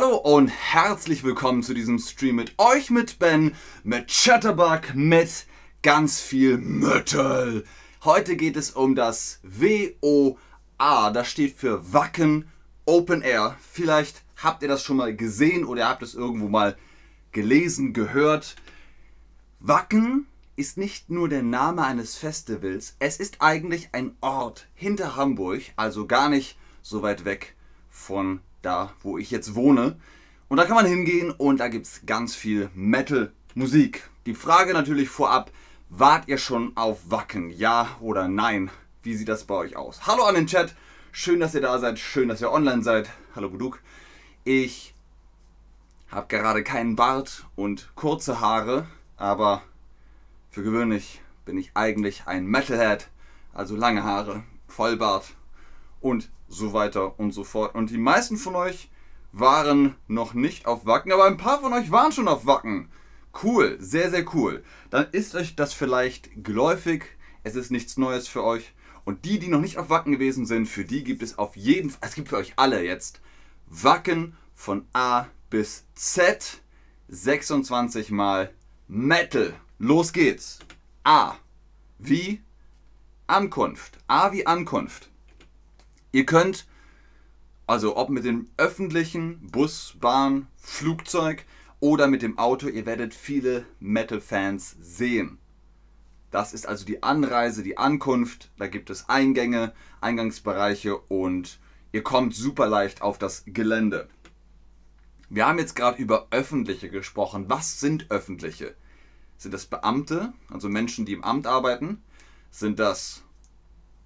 Hallo und herzlich willkommen zu diesem Stream mit euch, mit Ben, mit Chatterbug, mit ganz viel Metal. Heute geht es um das WOA, das steht für Wacken Open Air. Vielleicht habt ihr das schon mal gesehen oder habt es irgendwo mal gelesen, gehört. Wacken ist nicht nur der Name eines Festivals, es ist eigentlich ein Ort hinter Hamburg, also gar nicht so weit weg von da, wo ich jetzt wohne. Und da kann man hingehen und da gibt es ganz viel Metal-Musik. Die Frage natürlich vorab, wart ihr schon auf Wacken? Ja oder nein? Wie sieht das bei euch aus? Hallo an den Chat, schön, dass ihr da seid, schön, dass ihr online seid. Hallo Buduk. Ich habe gerade keinen Bart und kurze Haare, aber für gewöhnlich bin ich eigentlich ein Metalhead, also lange Haare, Vollbart und so weiter und so fort. Und die meisten von euch waren noch nicht auf Wacken, aber ein paar von euch waren schon auf Wacken. Cool, sehr, sehr cool. Dann ist euch das vielleicht geläufig. Es ist nichts Neues für euch. Und die, die noch nicht auf Wacken gewesen sind, für die gibt es auf jeden Fall, es gibt für euch alle jetzt Wacken von A bis Z 26 mal Metal. Los geht's. A wie Ankunft. A wie Ankunft. Ihr könnt, also ob mit dem öffentlichen Bus, Bahn, Flugzeug oder mit dem Auto, ihr werdet viele Metal-Fans sehen. Das ist also die Anreise, die Ankunft. Da gibt es Eingänge, Eingangsbereiche und ihr kommt super leicht auf das Gelände. Wir haben jetzt gerade über öffentliche gesprochen. Was sind öffentliche? Sind das Beamte, also Menschen, die im Amt arbeiten? Sind das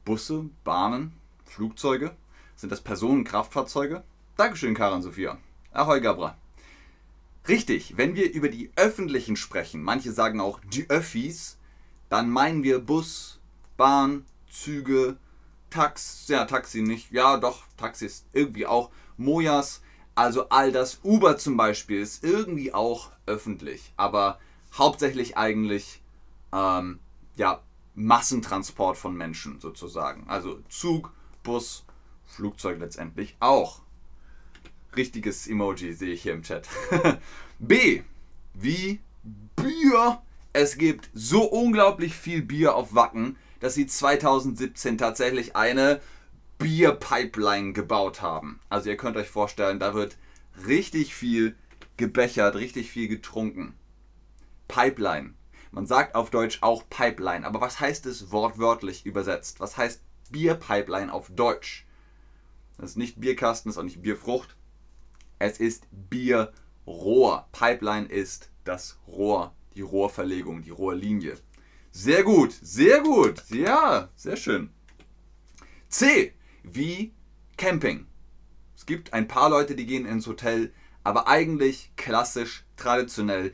Busse, Bahnen, Flugzeuge? Sind das Personenkraftfahrzeuge? Dankeschön, Karan Sophia. Ahoi, Gabra. Richtig, wenn wir über die öffentlichen sprechen, manche sagen auch die Öffis, dann meinen wir Bus, Bahn, Züge, Tax, ja, Taxi nicht, ja doch, Taxis irgendwie auch, Mojas, also all das. Uber zum Beispiel ist irgendwie auch öffentlich, aber hauptsächlich eigentlich ähm, ja, Massentransport von Menschen sozusagen. Also Zug, Bus, Flugzeug letztendlich auch. Richtiges Emoji sehe ich hier im Chat. B. Wie Bier. Es gibt so unglaublich viel Bier auf Wacken, dass sie 2017 tatsächlich eine Bierpipeline gebaut haben. Also ihr könnt euch vorstellen, da wird richtig viel gebechert, richtig viel getrunken. Pipeline. Man sagt auf Deutsch auch Pipeline, aber was heißt es wortwörtlich übersetzt? Was heißt Bierpipeline auf Deutsch? Das ist nicht Bierkasten, das ist auch nicht Bierfrucht. Es ist Bierrohr. Pipeline ist das Rohr, die Rohrverlegung, die Rohrlinie. Sehr gut, sehr gut. Ja, sehr schön. C wie Camping. Es gibt ein paar Leute, die gehen ins Hotel, aber eigentlich klassisch, traditionell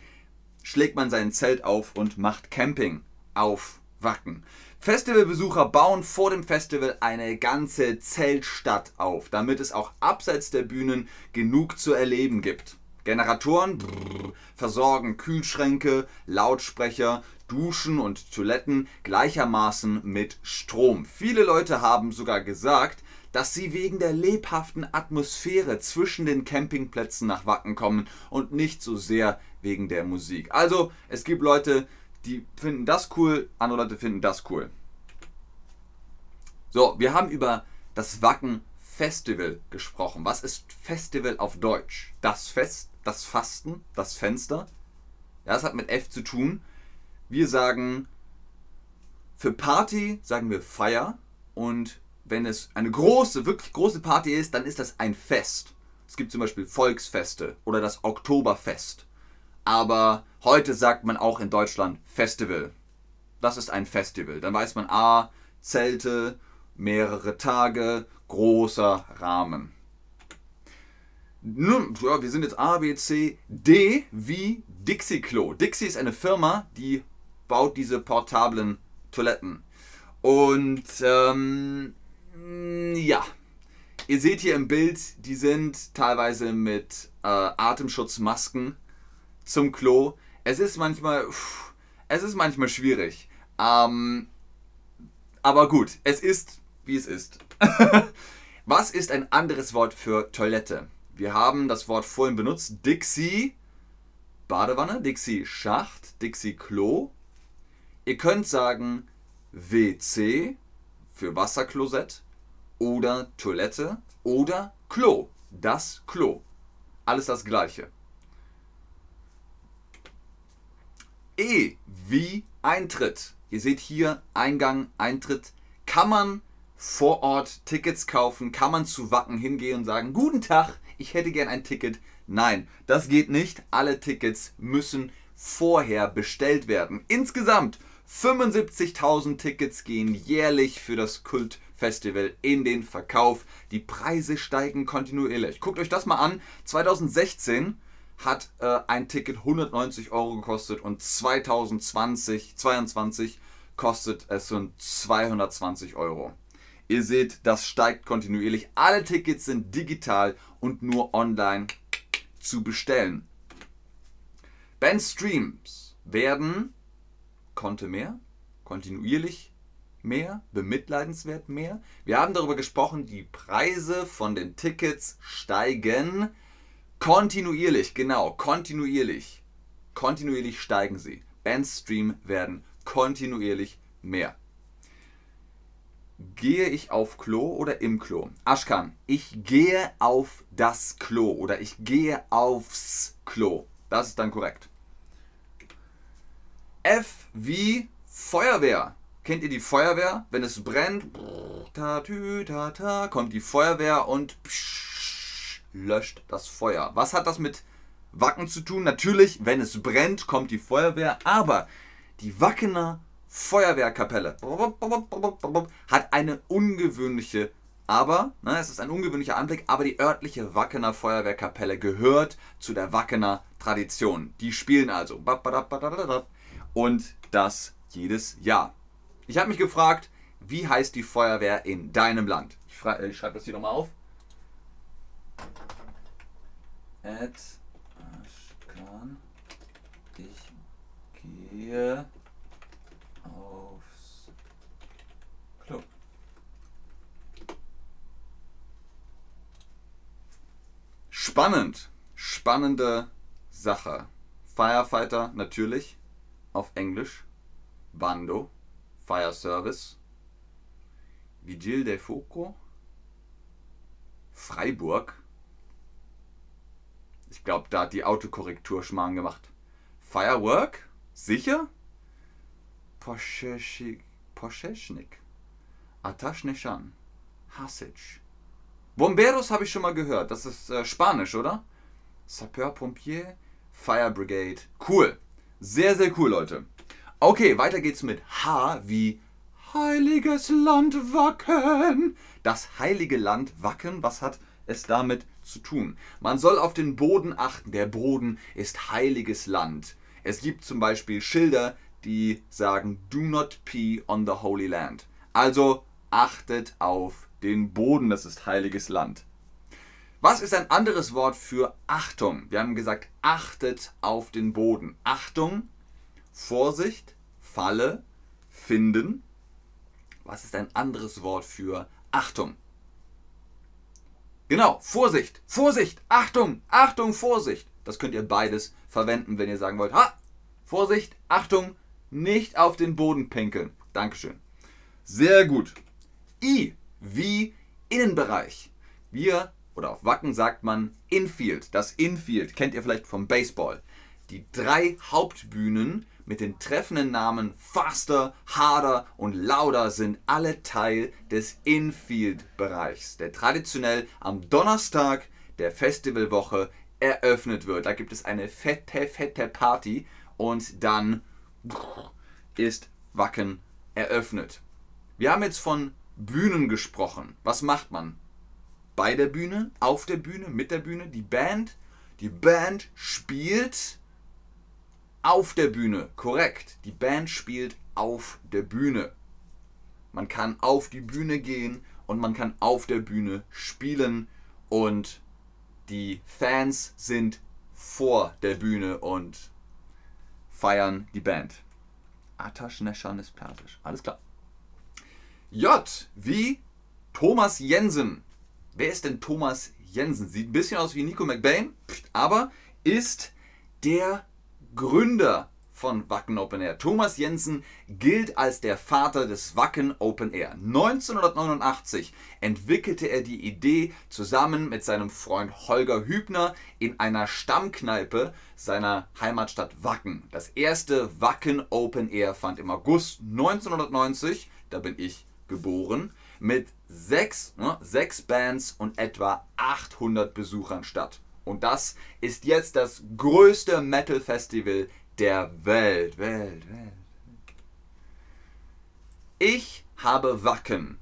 schlägt man sein Zelt auf und macht Camping auf Wacken. Festivalbesucher bauen vor dem Festival eine ganze Zeltstadt auf, damit es auch abseits der Bühnen genug zu erleben gibt. Generatoren brrr, versorgen Kühlschränke, Lautsprecher, Duschen und Toiletten gleichermaßen mit Strom. Viele Leute haben sogar gesagt, dass sie wegen der lebhaften Atmosphäre zwischen den Campingplätzen nach Wacken kommen und nicht so sehr wegen der Musik. Also es gibt Leute, die finden das cool, andere Leute finden das cool. So, wir haben über das Wacken Festival gesprochen. Was ist Festival auf Deutsch? Das Fest, das Fasten, das Fenster. Ja, das hat mit F zu tun. Wir sagen, für Party sagen wir Feier und wenn es eine große, wirklich große Party ist, dann ist das ein Fest. Es gibt zum Beispiel Volksfeste oder das Oktoberfest. Aber heute sagt man auch in Deutschland Festival. Das ist ein Festival. Dann weiß man, ah, Zelte, mehrere Tage, großer Rahmen. Nun, ja, wir sind jetzt A, B, C, D wie Dixie Klo. Dixie ist eine Firma, die baut diese portablen Toiletten. Und ähm, ja, ihr seht hier im Bild, die sind teilweise mit äh, Atemschutzmasken zum Klo. Es ist manchmal, pff, es ist manchmal schwierig. Ähm, aber gut, es ist, wie es ist. Was ist ein anderes Wort für Toilette? Wir haben das Wort vorhin benutzt. Dixie Badewanne, Dixie Schacht, Dixie Klo. Ihr könnt sagen WC für Wasserklosett oder Toilette oder Klo, das Klo. Alles das gleiche. E wie Eintritt. Ihr seht hier Eingang, Eintritt. Kann man vor Ort Tickets kaufen? Kann man zu Wacken hingehen und sagen, guten Tag, ich hätte gern ein Ticket? Nein, das geht nicht. Alle Tickets müssen vorher bestellt werden. Insgesamt 75.000 Tickets gehen jährlich für das Kultfestival in den Verkauf. Die Preise steigen kontinuierlich. Guckt euch das mal an. 2016 hat äh, ein Ticket 190 Euro gekostet und 2020, 2022 kostet es schon 220 Euro. Ihr seht, das steigt kontinuierlich. Alle Tickets sind digital und nur online zu bestellen. Bandstreams werden konnte mehr, kontinuierlich mehr, bemitleidenswert mehr. Wir haben darüber gesprochen, die Preise von den Tickets steigen kontinuierlich, genau, kontinuierlich. Kontinuierlich steigen sie. Bandstream werden kontinuierlich mehr. Gehe ich auf Klo oder im Klo? Aschkan, ich gehe auf das Klo oder ich gehe aufs Klo. Das ist dann korrekt. F wie Feuerwehr. Kennt ihr die Feuerwehr? Wenn es brennt, ta, tü, ta, ta, kommt die Feuerwehr und psch, löscht das Feuer. Was hat das mit Wacken zu tun? Natürlich, wenn es brennt, kommt die Feuerwehr, aber die Wackener Feuerwehrkapelle hat eine ungewöhnliche, aber, ne, es ist ein ungewöhnlicher Anblick, aber die örtliche Wackener Feuerwehrkapelle gehört zu der Wackener Tradition. Die spielen also und das jedes Jahr. Ich habe mich gefragt, wie heißt die Feuerwehr in deinem Land? Ich, ich schreibe das hier nochmal auf. Ed Aschkan, ich gehe Spannend. Spannende Sache. Firefighter natürlich auf Englisch. Bando. Fire Service. Vigil de Foco. Freiburg. Ich glaube, da hat die Autokorrektur Schmarrn gemacht. Firework? Sicher? Posheshnik. Ataschneshan. Hasic. Bomberos habe ich schon mal gehört. Das ist äh, Spanisch, oder? Sapeur Pompier, Fire Brigade. Cool. Sehr, sehr cool, Leute. Okay, weiter geht's mit H wie Heiliges Land Wacken. Das heilige Land Wacken, was hat es damit zu tun? Man soll auf den Boden achten. Der Boden ist heiliges Land. Es gibt zum Beispiel Schilder, die sagen Do not pee on the holy land. Also achtet auf den Boden, das ist heiliges Land. Was ist ein anderes Wort für Achtung? Wir haben gesagt, achtet auf den Boden. Achtung, Vorsicht, Falle, finden. Was ist ein anderes Wort für Achtung? Genau, Vorsicht, Vorsicht, Achtung, Achtung, Vorsicht. Das könnt ihr beides verwenden, wenn ihr sagen wollt, ha, Vorsicht, Achtung, nicht auf den Boden pinkeln. Dankeschön. Sehr gut. I wie Innenbereich. Wir oder auf Wacken sagt man Infield. Das Infield kennt ihr vielleicht vom Baseball. Die drei Hauptbühnen mit den treffenden Namen Faster, Harder und Lauder sind alle Teil des Infield-Bereichs, der traditionell am Donnerstag der Festivalwoche eröffnet wird. Da gibt es eine fette, fette Party und dann ist Wacken eröffnet. Wir haben jetzt von Bühnen gesprochen. Was macht man? Bei der Bühne, auf der Bühne, mit der Bühne, die Band. Die Band spielt auf der Bühne. Korrekt. Die Band spielt auf der Bühne. Man kann auf die Bühne gehen und man kann auf der Bühne spielen und die Fans sind vor der Bühne und feiern die Band. Atash Neshan ist persisch. Alles klar. J wie Thomas Jensen. Wer ist denn Thomas Jensen. Sieht ein bisschen aus wie Nico McBain, aber ist der Gründer von Wacken Open Air. Thomas Jensen gilt als der Vater des Wacken Open Air. 1989 entwickelte er die Idee zusammen mit seinem Freund Holger Hübner in einer Stammkneipe seiner Heimatstadt Wacken. Das erste Wacken Open Air fand im August 1990, da bin ich geboren, mit sechs, ne, sechs Bands und etwa 800 Besuchern statt. Und das ist jetzt das größte Metal Festival der Welt. Welt, Welt. Ich habe Wacken.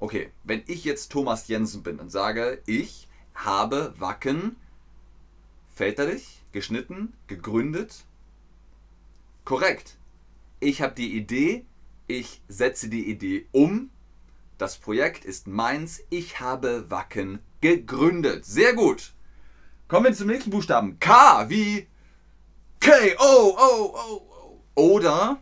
Okay, wenn ich jetzt Thomas Jensen bin und sage, ich habe Wacken väterlich, geschnitten, gegründet. Korrekt. Ich habe die Idee, ich setze die Idee um. Das Projekt ist meins. Ich habe Wacken gegründet. Sehr gut. Kommen wir zum nächsten Buchstaben. K wie K, O, O, O. Oder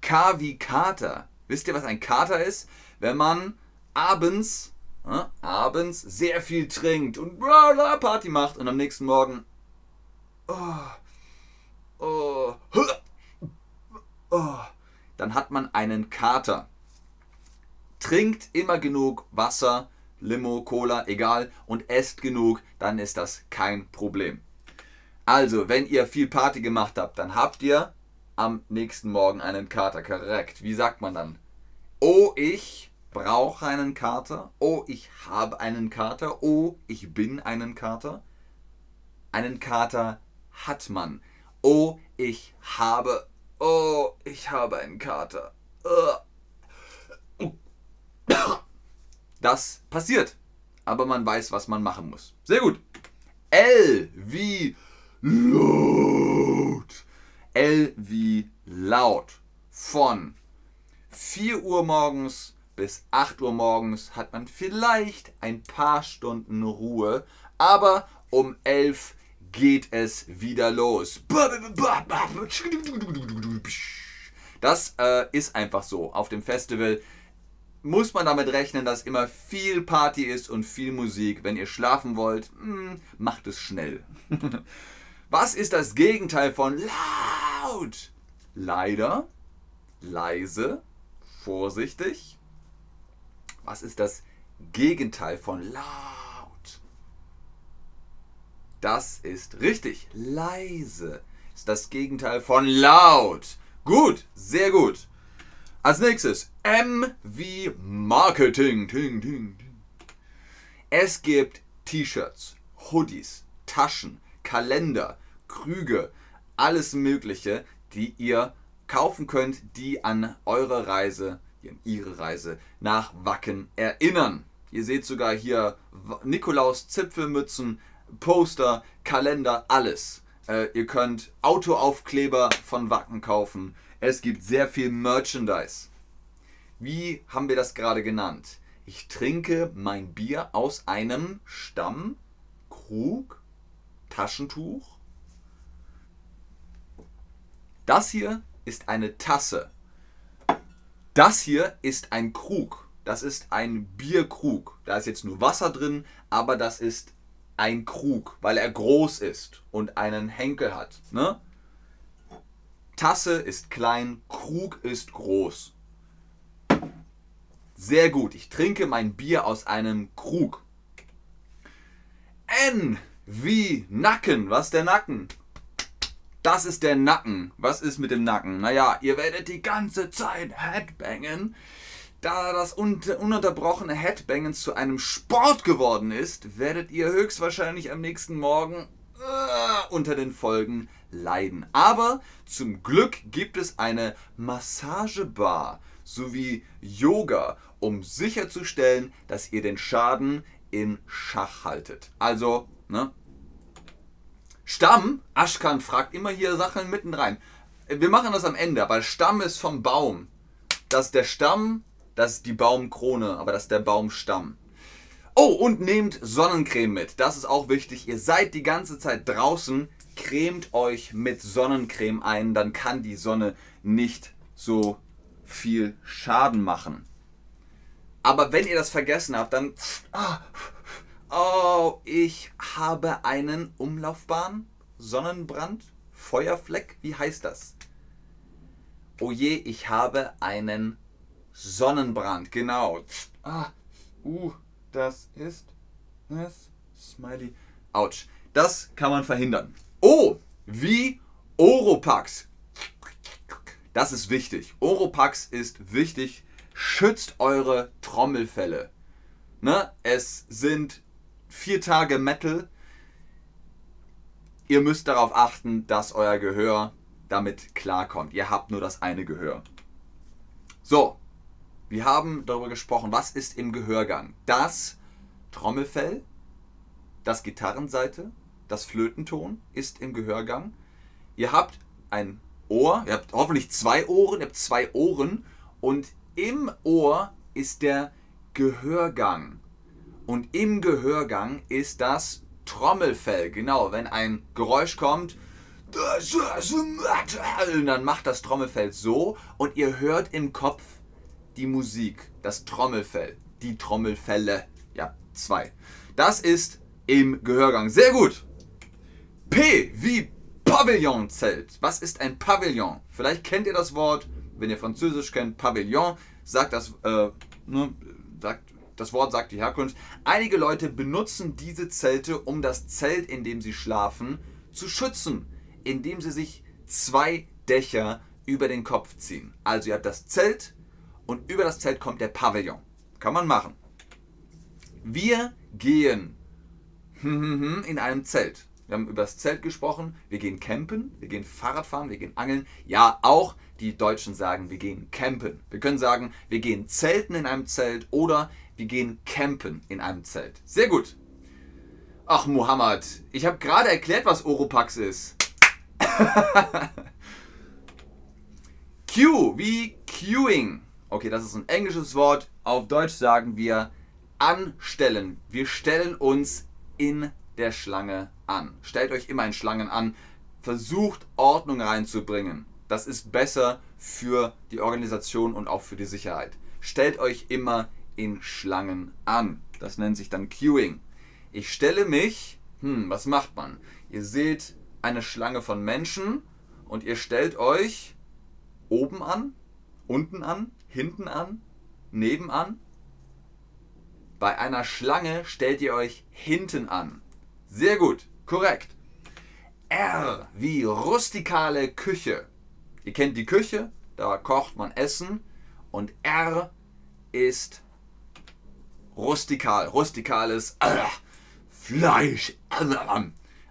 K wie Kater. Wisst ihr, was ein Kater ist? Wenn man abends, äh, abends sehr viel trinkt und Party macht und am nächsten Morgen oh, oh, oh, dann hat man einen Kater. Trinkt immer genug Wasser, Limo, Cola, egal, und esst genug, dann ist das kein Problem. Also, wenn ihr viel Party gemacht habt, dann habt ihr am nächsten Morgen einen Kater. Korrekt. Wie sagt man dann? Oh, ich brauche einen Kater. Oh, ich habe einen Kater. Oh, ich bin einen Kater. Einen Kater hat man. Oh, ich habe. Oh, ich habe einen Kater. Das passiert. Aber man weiß, was man machen muss. Sehr gut. L wie laut. L wie laut. Von 4 Uhr morgens bis 8 Uhr morgens hat man vielleicht ein paar Stunden Ruhe, aber um 11 geht es wieder los. Das äh, ist einfach so. Auf dem Festival muss man damit rechnen, dass immer viel Party ist und viel Musik. Wenn ihr schlafen wollt, hm, macht es schnell. Was ist das Gegenteil von laut? Leider, leise, vorsichtig. Was ist das Gegenteil von laut? Das ist richtig. Leise ist das Gegenteil von laut. Gut, sehr gut. Als nächstes M wie Marketing. Ting, ting, ting. Es gibt T-Shirts, Hoodies, Taschen, Kalender, Krüge, alles Mögliche, die ihr kaufen könnt, die an eure Reise, an ihre Reise nach Wacken erinnern. Ihr seht sogar hier Nikolaus Zipfelmützen, Poster, Kalender, alles. Äh, ihr könnt Autoaufkleber von Wacken kaufen. Es gibt sehr viel Merchandise. Wie haben wir das gerade genannt? Ich trinke mein Bier aus einem Stammkrug, Taschentuch, das hier ist eine Tasse. Das hier ist ein Krug. Das ist ein Bierkrug. Da ist jetzt nur Wasser drin, aber das ist ein Krug, weil er groß ist und einen Henkel hat. Ne? Tasse ist klein, Krug ist groß. Sehr gut, ich trinke mein Bier aus einem Krug. N wie Nacken. Was ist der Nacken? Das ist der Nacken. Was ist mit dem Nacken? Naja, ihr werdet die ganze Zeit Headbangen. Da das ununterbrochene Headbangen zu einem Sport geworden ist, werdet ihr höchstwahrscheinlich am nächsten Morgen äh, unter den Folgen leiden. Aber zum Glück gibt es eine Massagebar sowie Yoga, um sicherzustellen, dass ihr den Schaden in Schach haltet. Also, ne, Stamm, Aschkan fragt immer hier Sachen mitten rein. Wir machen das am Ende, aber Stamm ist vom Baum. Das ist der Stamm, das ist die Baumkrone, aber das ist der Baumstamm. Oh, und nehmt Sonnencreme mit. Das ist auch wichtig. Ihr seid die ganze Zeit draußen. Cremt euch mit Sonnencreme ein, dann kann die Sonne nicht so viel Schaden machen. Aber wenn ihr das vergessen habt, dann ah, Oh, ich habe einen Umlaufbahn, Sonnenbrand, Feuerfleck. Wie heißt das? Oh je, ich habe einen Sonnenbrand. Genau. Ah, uh, das ist das Smiley. Autsch. Das kann man verhindern. Oh, wie Oropax. Das ist wichtig. Oropax ist wichtig. Schützt eure Trommelfälle. Ne? Es sind vier Tage Metal. Ihr müsst darauf achten, dass euer Gehör damit klarkommt. Ihr habt nur das eine Gehör. So, wir haben darüber gesprochen, was ist im Gehörgang. Das Trommelfell, das Gitarrenseite, das Flötenton ist im Gehörgang. Ihr habt ein Ohr, ihr habt hoffentlich zwei Ohren, ihr habt zwei Ohren und im Ohr ist der Gehörgang. Und im Gehörgang ist das Trommelfell. Genau, wenn ein Geräusch kommt, dann macht das Trommelfell so und ihr hört im Kopf die Musik, das Trommelfell, die Trommelfälle. Ja, zwei. Das ist im Gehörgang. Sehr gut. P wie Pavillonzelt. Was ist ein Pavillon? Vielleicht kennt ihr das Wort, wenn ihr Französisch kennt, Pavillon. Sagt das, äh, ne, sagt, das Wort sagt die Herkunft. Einige Leute benutzen diese Zelte, um das Zelt, in dem sie schlafen, zu schützen, indem sie sich zwei Dächer über den Kopf ziehen. Also ihr habt das Zelt und über das Zelt kommt der Pavillon. Kann man machen. Wir gehen in einem Zelt. Wir haben über das Zelt gesprochen. Wir gehen campen, wir gehen Fahrradfahren, wir gehen angeln. Ja, auch die Deutschen sagen, wir gehen campen. Wir können sagen, wir gehen zelten in einem Zelt oder wir gehen campen in einem Zelt. Sehr gut. Ach, Mohammed, ich habe gerade erklärt, was Oropax ist. Q wie Queuing. Okay, das ist ein englisches Wort. Auf Deutsch sagen wir anstellen. Wir stellen uns in der Schlange an. Stellt euch immer in Schlangen an. Versucht Ordnung reinzubringen. Das ist besser für die Organisation und auch für die Sicherheit. Stellt euch immer in Schlangen an. Das nennt sich dann Queuing. Ich stelle mich, hm, was macht man? Ihr seht eine Schlange von Menschen und ihr stellt euch oben an, unten an, hinten an, nebenan. Bei einer Schlange stellt ihr euch hinten an. Sehr gut, korrekt. R wie rustikale Küche. Ihr kennt die Küche, da kocht man Essen. Und R ist rustikal. Rustikales äh, Fleisch.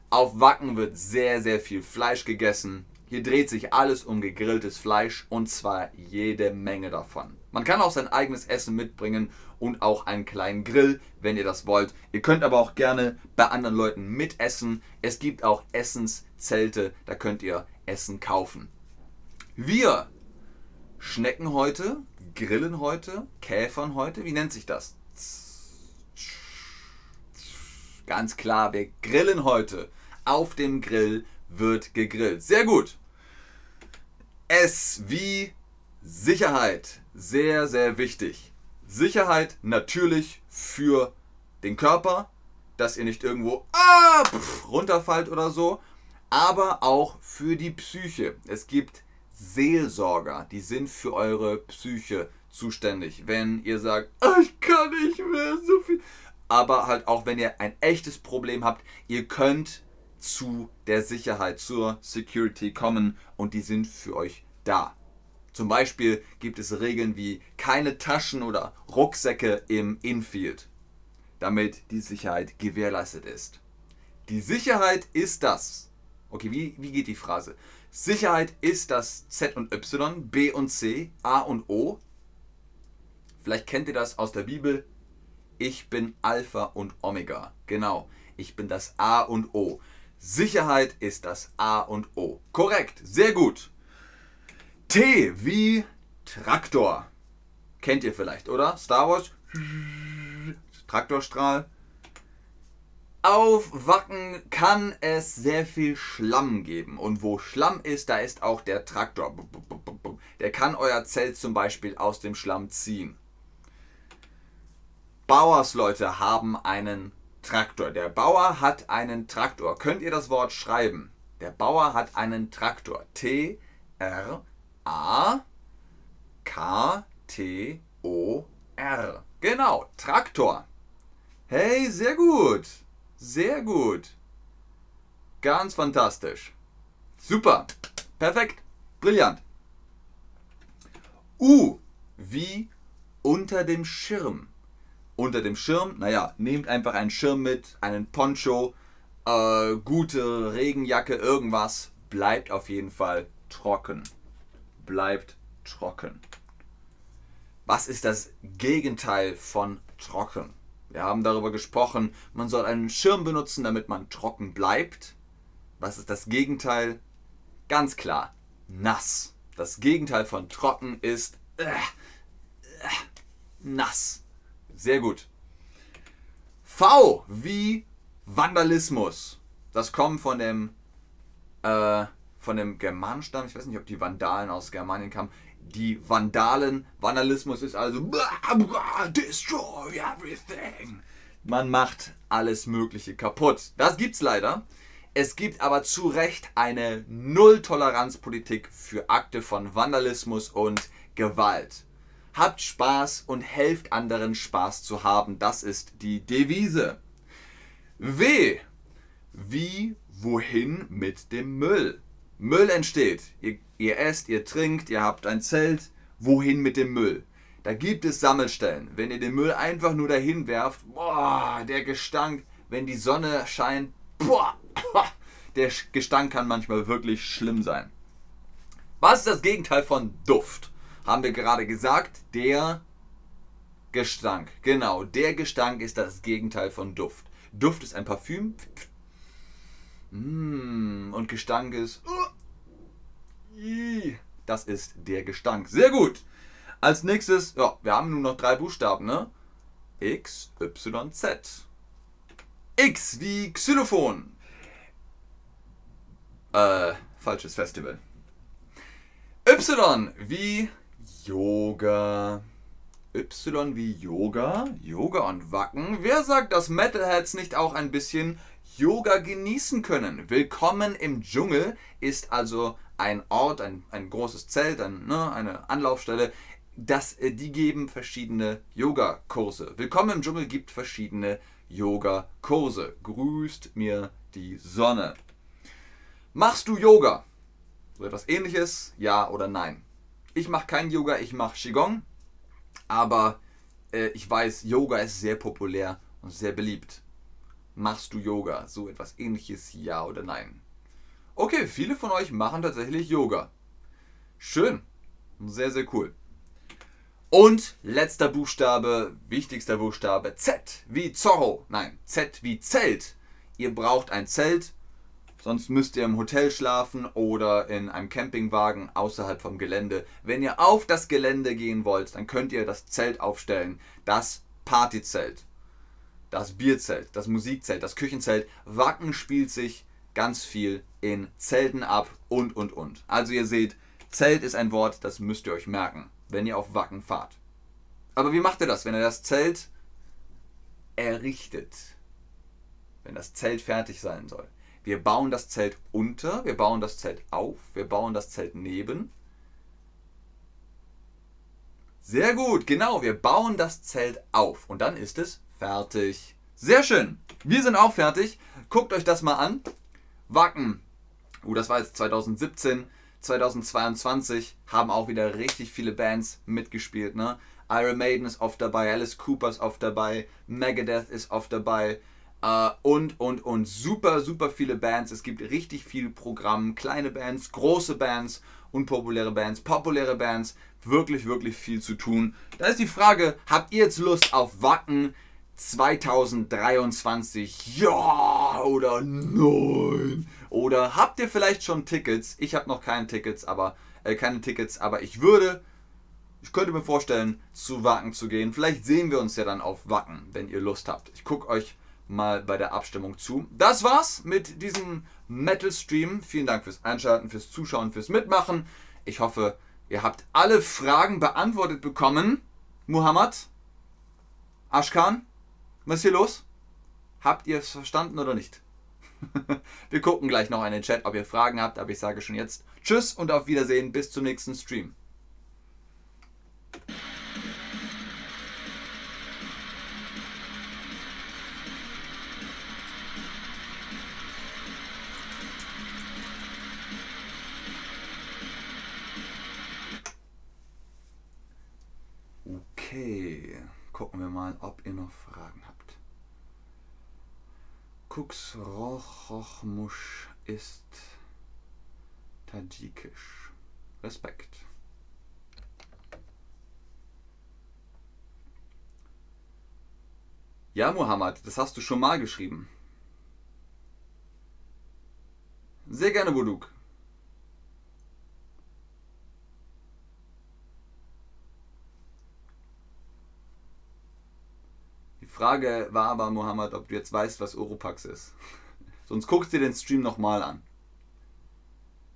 Auf Wacken wird sehr, sehr viel Fleisch gegessen. Hier dreht sich alles um gegrilltes Fleisch und zwar jede Menge davon. Man kann auch sein eigenes Essen mitbringen und auch einen kleinen Grill, wenn ihr das wollt. Ihr könnt aber auch gerne bei anderen Leuten mitessen. Es gibt auch Essenszelte, da könnt ihr Essen kaufen. Wir schnecken heute, grillen heute, käfern heute. Wie nennt sich das? Ganz klar, wir grillen heute. Auf dem Grill wird gegrillt. Sehr gut. S wie Sicherheit. Sehr, sehr wichtig. Sicherheit natürlich für den Körper, dass ihr nicht irgendwo ah, pff, runterfallt oder so, aber auch für die Psyche. Es gibt Seelsorger, die sind für eure Psyche zuständig. Wenn ihr sagt, ah, ich kann nicht mehr so viel. Aber halt auch, wenn ihr ein echtes Problem habt, ihr könnt zu der Sicherheit, zur Security kommen und die sind für euch da. Zum Beispiel gibt es Regeln wie keine Taschen oder Rucksäcke im Infield, damit die Sicherheit gewährleistet ist. Die Sicherheit ist das. Okay, wie, wie geht die Phrase? Sicherheit ist das Z und Y, B und C, A und O. Vielleicht kennt ihr das aus der Bibel. Ich bin Alpha und Omega. Genau, ich bin das A und O. Sicherheit ist das A und O. Korrekt, sehr gut. T wie Traktor. Kennt ihr vielleicht, oder? Star Wars. Traktorstrahl. Auf Wacken kann es sehr viel Schlamm geben. Und wo Schlamm ist, da ist auch der Traktor. Der kann euer Zelt zum Beispiel aus dem Schlamm ziehen. Bauersleute haben einen Traktor. Der Bauer hat einen Traktor. Könnt ihr das Wort schreiben? Der Bauer hat einen Traktor. T R A K T O R. Genau, Traktor. Hey, sehr gut. Sehr gut. Ganz fantastisch. Super. Perfekt. Brillant. U wie unter dem Schirm. Unter dem Schirm, naja, nehmt einfach einen Schirm mit, einen Poncho, äh, gute Regenjacke, irgendwas. Bleibt auf jeden Fall trocken. Bleibt trocken. Was ist das Gegenteil von trocken? Wir haben darüber gesprochen, man soll einen Schirm benutzen, damit man trocken bleibt. Was ist das Gegenteil? Ganz klar, nass. Das Gegenteil von trocken ist äh, äh, nass. Sehr gut. V wie Vandalismus. Das kommt von dem äh, von dem Germanenstamm. Ich weiß nicht, ob die Vandalen aus Germanien kamen. Die Vandalen. Vandalismus ist also destroy everything. Man macht alles Mögliche kaputt. Das gibt's leider. Es gibt aber zu Recht eine Null-Toleranz-Politik für Akte von Vandalismus und Gewalt. Habt Spaß und helft anderen Spaß zu haben. Das ist die Devise. W. Wie, wohin mit dem Müll? Müll entsteht. Ihr, ihr esst, ihr trinkt, ihr habt ein Zelt. Wohin mit dem Müll? Da gibt es Sammelstellen. Wenn ihr den Müll einfach nur dahin werft, boah, der Gestank, wenn die Sonne scheint, boah, der Gestank kann manchmal wirklich schlimm sein. Was ist das Gegenteil von Duft? Haben wir gerade gesagt, der Gestank. Genau, der Gestank ist das Gegenteil von Duft. Duft ist ein Parfüm. Mm, und Gestank ist. Das ist der Gestank. Sehr gut. Als nächstes, ja, wir haben nur noch drei Buchstaben, ne? X, Y, Z. X wie Xylophon. Äh, falsches Festival. Y wie Yoga. Y wie Yoga. Yoga und Wacken. Wer sagt, dass Metalheads nicht auch ein bisschen Yoga genießen können? Willkommen im Dschungel ist also ein Ort, ein, ein großes Zelt, ein, ne, eine Anlaufstelle. Das, äh, die geben verschiedene Yoga-Kurse. Willkommen im Dschungel gibt verschiedene Yoga-Kurse. Grüßt mir die Sonne. Machst du Yoga? So etwas ähnliches? Ja oder nein? Ich mache kein Yoga, ich mache Qigong. Aber äh, ich weiß, Yoga ist sehr populär und sehr beliebt. Machst du Yoga? So etwas ähnliches? Ja oder nein? Okay, viele von euch machen tatsächlich Yoga. Schön. Sehr, sehr cool. Und letzter Buchstabe, wichtigster Buchstabe, Z wie Zorro. Nein, Z wie Zelt. Ihr braucht ein Zelt, sonst müsst ihr im Hotel schlafen oder in einem Campingwagen außerhalb vom Gelände. Wenn ihr auf das Gelände gehen wollt, dann könnt ihr das Zelt aufstellen. Das Partyzelt, das Bierzelt, das Musikzelt, das Küchenzelt. Wacken spielt sich ganz viel in Zelten ab und und und. Also ihr seht, Zelt ist ein Wort, das müsst ihr euch merken wenn ihr auf Wacken fahrt. Aber wie macht ihr das, wenn ihr das Zelt errichtet? Wenn das Zelt fertig sein soll. Wir bauen das Zelt unter, wir bauen das Zelt auf, wir bauen das Zelt neben. Sehr gut, genau, wir bauen das Zelt auf und dann ist es fertig. Sehr schön. Wir sind auch fertig. Guckt euch das mal an. Wacken. Uh, das war jetzt 2017. 2022 haben auch wieder richtig viele Bands mitgespielt. Ne? Iron Maiden ist oft dabei, Alice Cooper ist oft dabei, Megadeth ist oft dabei äh, und, und, und super, super viele Bands. Es gibt richtig viel Programm, kleine Bands, große Bands, unpopuläre Bands, populäre Bands, wirklich, wirklich viel zu tun. Da ist die Frage, habt ihr jetzt Lust auf Wacken 2023? Ja oder nein? Oder habt ihr vielleicht schon Tickets? Ich habe noch keine Tickets, aber äh, keine Tickets, aber ich würde, ich könnte mir vorstellen, zu Wacken zu gehen. Vielleicht sehen wir uns ja dann auf Wacken, wenn ihr Lust habt. Ich gucke euch mal bei der Abstimmung zu. Das war's mit diesem Metal Stream. Vielen Dank fürs Einschalten, fürs Zuschauen, fürs Mitmachen. Ich hoffe, ihr habt alle Fragen beantwortet bekommen. Muhammad, Ashkan, was ist hier los? Habt ihr es verstanden oder nicht? Wir gucken gleich noch in den Chat, ob ihr Fragen habt, aber ich sage schon jetzt Tschüss und auf Wiedersehen. Bis zum nächsten Stream. Mal, ob ihr noch Fragen habt. Kuxrochochmusch ist Tadschikisch. Respekt. Ja, Mohammed, das hast du schon mal geschrieben. Sehr gerne, Buduk. Frage war aber, Mohammed, ob du jetzt weißt, was Oropax ist. Sonst guckst du dir den Stream nochmal an.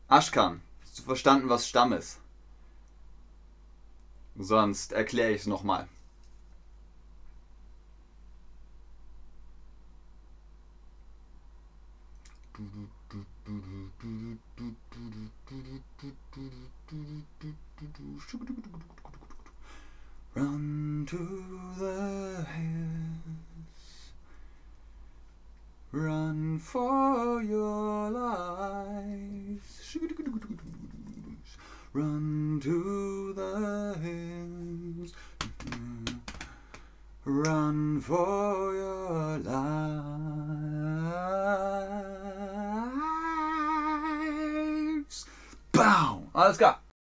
Aschkan, hast du verstanden, was Stamm ist? Sonst erkläre ich es nochmal. Run to the hills. Run for your lives. Run to the hills. Run for your lives. Bow! Alles klar.